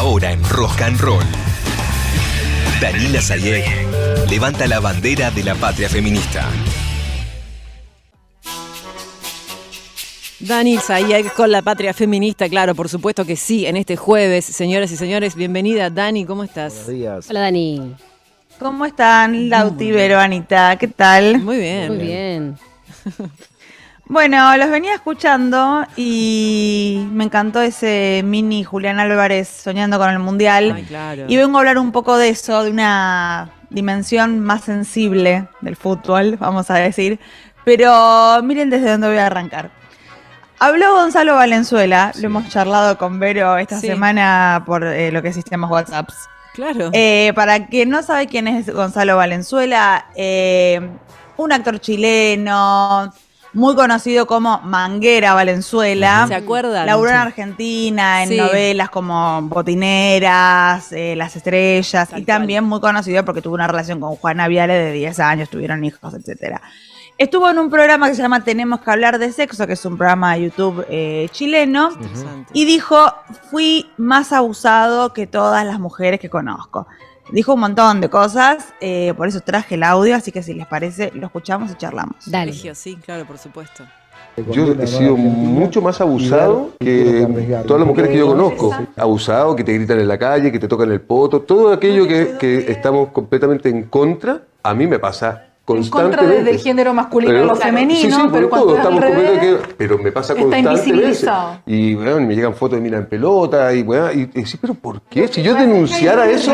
Ahora en Rock and Roll. Daniela Sayek levanta la bandera de la patria feminista. Dani Sayek con la patria feminista, claro, por supuesto que sí, en este jueves. Señoras y señores, bienvenida. Dani, ¿cómo estás? Buenos días. Hola Dani. ¿Cómo están, Lauti, Vero, Anita? ¿Qué tal? Muy bien. Muy bien. Bueno, los venía escuchando y me encantó ese mini Julián Álvarez soñando con el Mundial. Ay, claro. Y vengo a hablar un poco de eso, de una dimensión más sensible del fútbol, vamos a decir. Pero miren desde dónde voy a arrancar. Habló Gonzalo Valenzuela, lo hemos charlado con Vero esta Sí. semana por eh, lo que es sistemas WhatsApps. Claro. Eh, para quien no sabe quién es Gonzalo Valenzuela, eh, un actor chileno, muy conocido como Manguera Valenzuela. ¿Se acuerdan? Laburó en. Argentina, en Sí. novelas como Botineras, eh, Las Estrellas, Tal y también muy conocido porque tuvo una relación con Juana Viale de 10 años, tuvieron hijos, etcétera. Estuvo en un programa que se llama Tenemos que hablar de sexo, que es un programa de YouTube eh, chileno. Y dijo, fui más abusado que todas las mujeres que conozco. Dijo un montón de cosas, eh, por eso traje el audio, así que si les parece, lo escuchamos y charlamos. Dale. Sí, claro, por supuesto. Yo he sido mucho más abusado que todas las mujeres que yo conozco. Abusado, que te gritan en la calle, que te tocan el poto, todo aquello que, que estamos completamente en contra, a mí me pasa En constantemente. contra desde el género masculino Pero- a lo femenino, sí, sí, por pero todo, cuando es estamos revés, que- pero me pasa está constantemente. Y bueno, me llegan fotos de mina en pelota y bueno, y, y sí, pero ¿por qué? Si yo denunciara eso,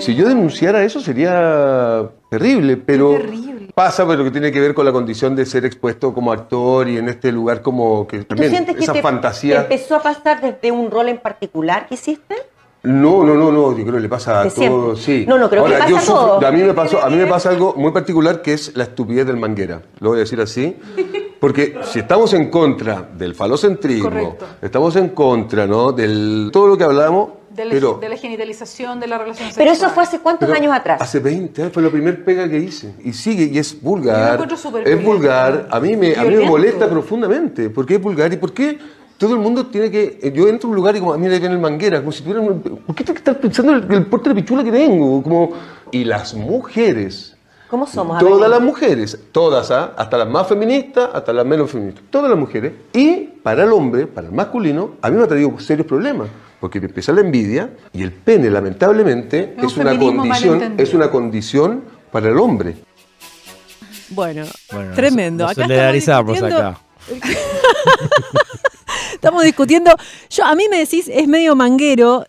si yo denunciara eso sería terrible, pero terrible. pasa por lo que tiene que ver con la condición de ser expuesto como actor y en este lugar como que ¿Tú también sientes que esa te, te fantasía. empezó a pasar desde un rol en particular que hiciste? No, no, no, no, yo creo que le pasa a todos, sí. No, no, creo que le pasa yo a todos. a mí me pasó, a mí me pasa algo muy particular que es la estupidez del manguera. Lo voy a decir así, porque si estamos en contra del falocentrismo, Correcto. estamos en contra, ¿no? Del todo lo que hablamos, de, la, pero de la genitalización de la relación Pero sexual. eso fue hace cuántos pero años atrás. Hace 20 años fue la primer pega que hice. Y sigue, y es Yo vulgar. lo encuentro súper Es vulgar. A mí, me, a mí me molesta profundamente. ¿Por qué es vulgar? ¿Y por qué todo el mundo tiene que.? Yo entro a un lugar y como, "Ah, mira, ahí viene el manguera. Como si tuviera. un- ¿Por qué tengo que estar pensando en el, el porte de pichula que tengo? Como, y las mujeres. ¿Cómo somos? A Todas las mujeres, todas, ¿ah? hasta las más feministas, hasta las menos feministas, todas las mujeres. Y para el hombre, para el masculino, a mí me ha traído serios problemas, porque te empieza la envidia y el pene, lamentablemente, Es un es una condición, es una condición para el hombre. Bueno, Bueno, tremendo. nos Acá solidarizamos acá. Estamos discutiendo. Yo, a mí me decís, es medio manguero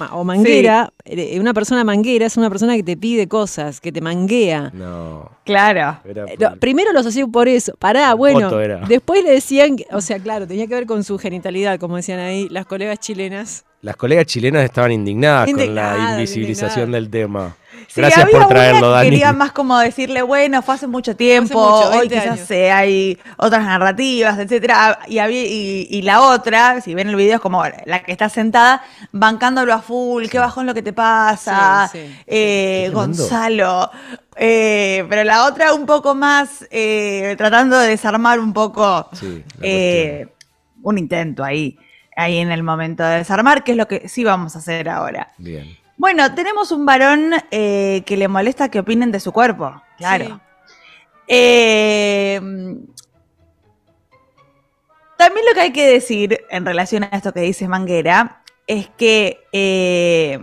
ma- o manguera. eh, Una persona manguera es una persona que te pide cosas, que te manguea. No. Claro. Eh, por- primero lo asocié por eso. Pará, bueno. Después le decían, que- o sea, claro, tenía que ver con su genitalidad, como decían ahí las colegas chilenas. Las colegas chilenas estaban indignadas, con la invisibilización del tema. Sí, Gracias había por traerlo, una que Dani. Quería más como decirle, bueno, fue hace mucho tiempo, mucho, hoy 20 quizás eh, hay otras narrativas, etcétera. Y, había, y, y la otra, si ven el video, es como la que está sentada, bancándolo a full, qué bajón lo que te pasa, Sí, sí, eh. Gonzalo. Eh, pero la otra un poco más eh, tratando de desarmar un poco Sí, eh, un intento ahí, ahí en el momento de desarmar, que es lo que sí vamos a hacer ahora. Bien. Bueno, tenemos un varón eh, que le molesta que opinen de su cuerpo, claro. Sí. Eh, también lo que hay que decir en relación a esto que dice Manguera es que eh,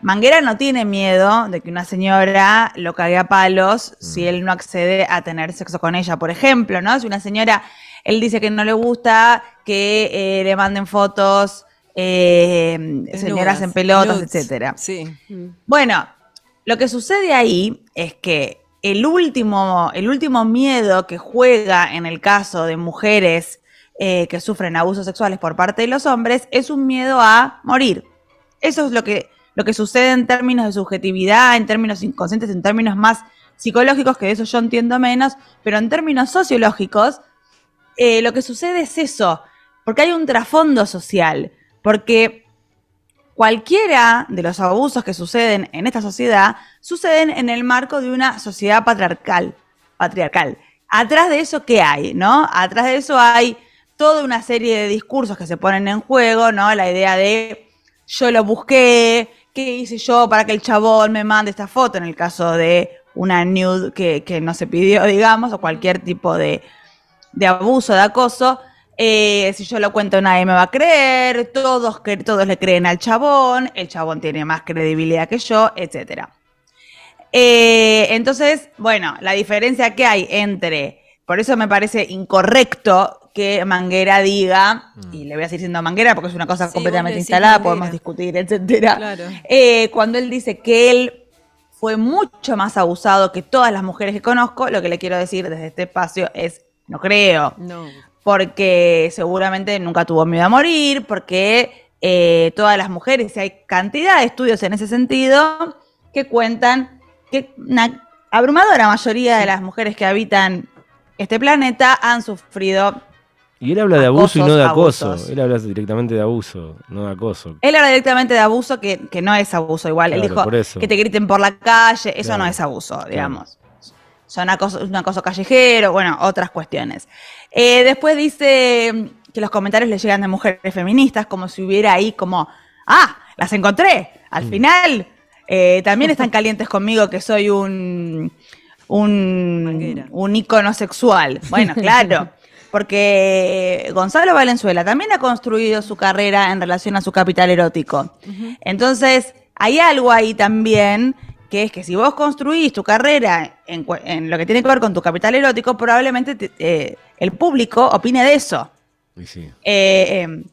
Manguera no tiene miedo de que una señora lo cague a palos si él no accede a tener sexo con ella, por ejemplo, ¿no? Si una señora, él dice que no le gusta que eh, le manden fotos, eh, señoras en pelotas, nudes. etcétera. Sí. Bueno, lo que sucede ahí es que el último, el último miedo que juega en el caso de mujeres eh, que sufren abusos sexuales por parte de los hombres es un miedo a morir. Eso es lo que, lo que sucede en términos de subjetividad, en términos inconscientes, en términos más psicológicos, que de eso yo entiendo menos, pero en términos sociológicos, eh, lo que sucede es eso, porque hay un trasfondo social, porque cualquiera de los abusos que suceden en esta sociedad suceden en el marco de una sociedad patriarcal. patriarcal. Atrás de eso, ¿qué hay? ¿No? Atrás de eso hay toda una serie de discursos que se ponen en juego, ¿no? La idea de yo lo busqué, qué hice yo para que el chabón me mande esta foto, en el caso de una nude que, que no se pidió, digamos, o cualquier tipo de, de abuso, de acoso. Eh, si yo lo cuento nadie me va a creer, todos, cre- todos le creen al chabón, el chabón tiene más credibilidad que yo, etcétera. Eh, entonces, bueno, la diferencia que hay entre, por eso me parece incorrecto que Manguera diga, y le voy a seguir diciendo Manguera porque es una cosa Sí, completamente instalada, Manguera. podemos discutir, etcétera. Claro. Eh, cuando él dice que él fue mucho más abusado que todas las mujeres que conozco, lo que le quiero decir desde este espacio es, no creo, No. porque seguramente nunca tuvo miedo a morir, porque eh, todas las mujeres, y hay cantidad de estudios en ese sentido, que cuentan que una abrumadora mayoría de las mujeres que habitan este planeta han sufrido Y él habla de abuso y no de acoso. abusos. Él habla directamente de abuso, no de acoso. Él habla directamente de abuso, que, que no es abuso igual. Él dijo que te griten por la calle, eso Claro, no es abuso, digamos. Son acoso, un acoso callejero, bueno, otras cuestiones. Eh, después dice que los comentarios le llegan de mujeres feministas, como si hubiera ahí como, ah, las encontré, al Mm. final. eh, también están calientes conmigo que soy un, un, un ícono sexual. Bueno, claro. Porque Gonzalo Valenzuela también ha construido su carrera en relación a su capital erótico. Entonces, hay algo ahí también que es que si vos construís tu carrera en, lo que tiene que ver con tu capital erótico, probablemente te- eh, el público opine de eso. Sí. Eh, eh,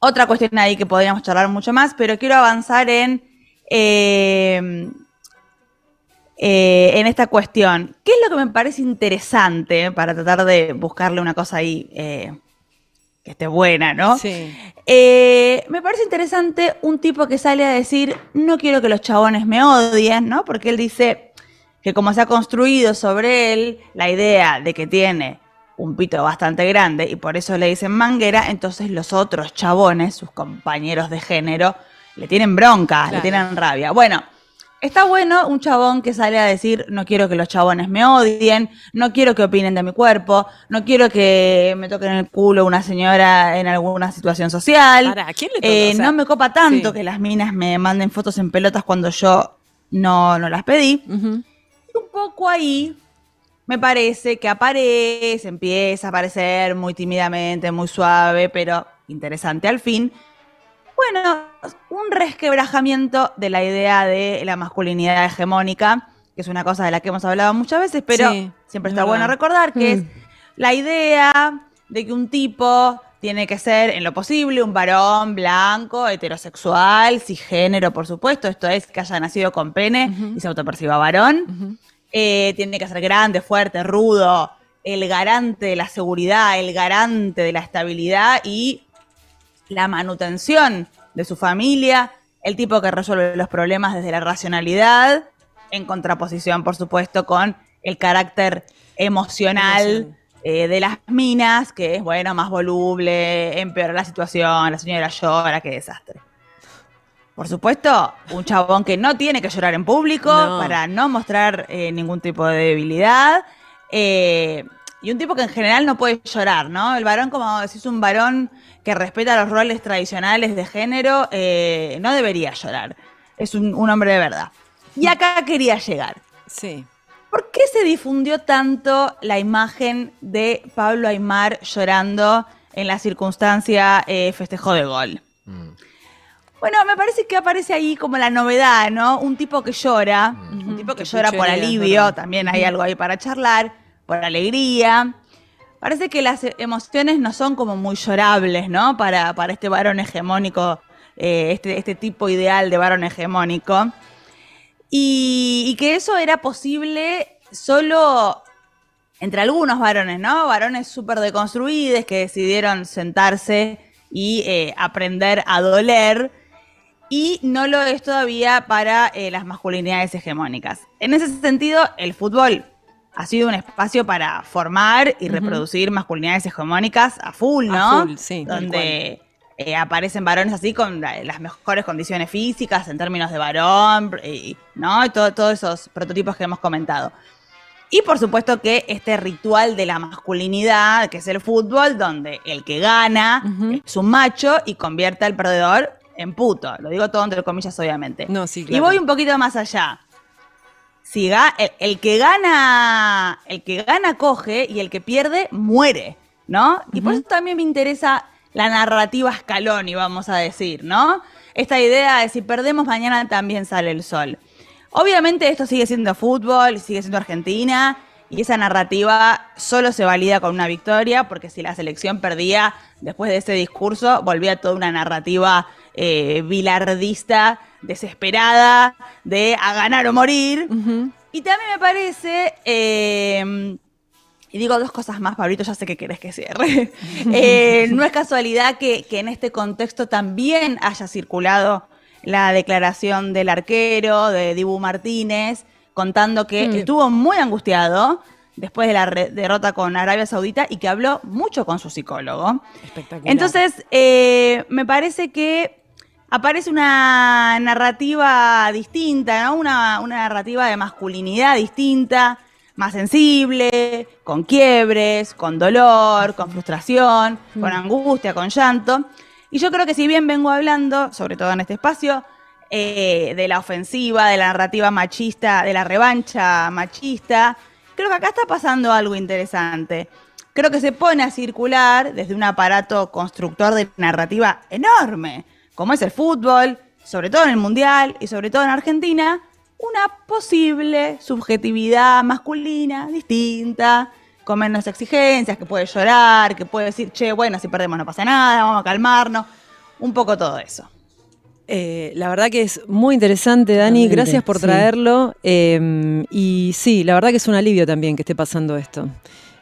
otra cuestión ahí que podríamos charlar mucho más, pero quiero avanzar en, eh, eh, en esta cuestión. ¿Qué es lo que me parece interesante para tratar de buscarle una cosa ahí eh, que esté buena, ¿no? Sí. Eh, me parece interesante un tipo que sale a decir, no quiero que los chabones me odien, ¿no? Porque él dice que como se ha construido sobre él la idea de que tiene un pito bastante grande y por eso le dicen manguera, entonces los otros chabones, sus compañeros de género, le tienen bronca, le tienen rabia. Bueno, está bueno un chabón que sale a decir, no quiero que los chabones me odien, no quiero que opinen de mi cuerpo, no quiero que me toquen el culo una señora en alguna situación social. Pará, ¿a quién le toca? Eh, O sea, no me copa tanto sí. que las minas me manden fotos en pelotas cuando yo no, no las pedí. Y un poco ahí me parece que aparece, empieza a aparecer muy tímidamente, muy suave, pero interesante al fin. Bueno, un resquebrajamiento de la idea de la masculinidad hegemónica, que es una cosa de la que hemos hablado muchas veces, pero Sí, siempre es está bueno recordar que es la idea de que un tipo tiene que ser, en lo posible, un varón blanco, heterosexual, cisgénero, por supuesto, esto es que haya nacido con pene y se autoperciba varón. Eh, tiene que ser grande, fuerte, rudo, el garante de la seguridad, el garante de la estabilidad y la manutención de su familia, el tipo que resuelve los problemas desde la racionalidad, en contraposición, por supuesto, con el carácter emocional eh, de las minas, que es, bueno, más voluble, empeora la situación, la señora llora, qué desastre. Por supuesto, un chabón que no tiene que llorar en público No. para no mostrar eh, ningún tipo de debilidad. eh, y un tipo que en general no puede llorar, ¿no? El varón, como decís, un varón que respeta los roles tradicionales de género, eh, no debería llorar. Es un, un hombre de verdad. Y acá quería llegar. Sí. ¿Por qué se difundió tanto la imagen de Pablo Aymar llorando en la circunstancia eh, festejo de gol? Bueno, me parece que aparece ahí como la novedad, ¿no? Un tipo que llora, un tipo que, Qué llora por alivio, también hay algo ahí para charlar, por alegría. Parece que las emociones no son como muy llorables, ¿no? Para, para este varón hegemónico, eh, este, este tipo ideal de varón hegemónico. Y, que eso era posible solo entre algunos varones, ¿no? Varones súper deconstruidos que decidieron sentarse y eh, aprender a doler. Y no lo es todavía para eh, las masculinidades hegemónicas. En ese sentido, el fútbol ha sido un espacio para formar y reproducir masculinidades hegemónicas a full, ¿no? A full, sí, Donde eh, aparecen varones así con la- las mejores condiciones físicas en términos de varón, y, ¿no? Y todo- todos esos prototipos que hemos comentado. Y por supuesto que este ritual de la masculinidad, que es el fútbol, donde el que gana Ujú. es un macho y convierte al perdedor en puto. Lo digo todo entre comillas, obviamente. No, sí, Y claro. voy un poquito más allá. Si ga- el, el que gana, el que gana coge y el que pierde muere, ¿no? Y por eso también me interesa la narrativa Scaloni, vamos a decir, ¿no? Esta idea de si perdemos mañana también sale el sol. Obviamente esto sigue siendo fútbol, sigue siendo Argentina y esa narrativa solo se valida con una victoria porque si la selección perdía después de ese discurso volvía toda una narrativa eh, bilardista, desesperada, de a ganar o morir. Y también me parece, eh, y digo dos cosas más, Pablito, ya sé que querés que cierre. Eh, no es casualidad que, que en este contexto también haya circulado la declaración del arquero, de Dibu Martínez, contando que estuvo muy angustiado después de la derrota con Arabia Saudita y que habló mucho con su psicólogo. Espectacular. Entonces, eh, me parece que aparece una narrativa distinta, ¿no? Una, una narrativa de masculinidad distinta, más sensible, con quiebres, con dolor, con frustración, con angustia, con llanto. Y yo creo que si bien vengo hablando, sobre todo en este espacio, eh, de la ofensiva, de la narrativa machista, de la revancha machista, creo que acá está pasando algo interesante. Creo que se pone a circular desde un aparato constructor de narrativa enorme, como es el fútbol, sobre todo en el Mundial y sobre todo en Argentina, una posible subjetividad masculina distinta, con menos exigencias, que puede llorar, que puede decir, che, bueno, si perdemos no pasa nada, vamos a calmarnos, un poco todo eso. Eh, la verdad que es muy interesante, Dani. Gracias por sí. traerlo. Eh, y sí, la verdad que es un alivio también que esté pasando esto.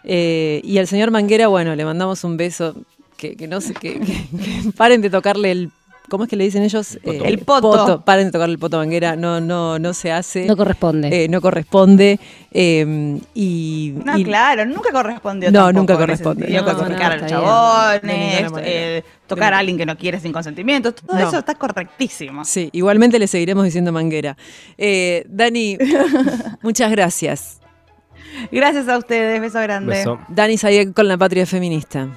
Eh, y al señor Manguera, bueno, le mandamos un beso. Que, que no sé, que, que- que paren de tocarle el. ¿Cómo es que le dicen ellos? Eh, El poto. Paren de tocarle el poto Manguera. No, no, no se hace. No corresponde. Eh, no corresponde. Eh, y, No, y- claro, nunca correspondió. No, tampoco nunca corresponde. No, no, a los está bien. chabones, De ninguna manera. eh, tocar a alguien que no quiere sin consentimiento, todo No. eso está correctísimo. Sí, igualmente le seguiremos diciendo Manguera. Eh, Dani, muchas gracias. Gracias a ustedes, beso grande. Beso. Dani Sayek con la Patria Feminista.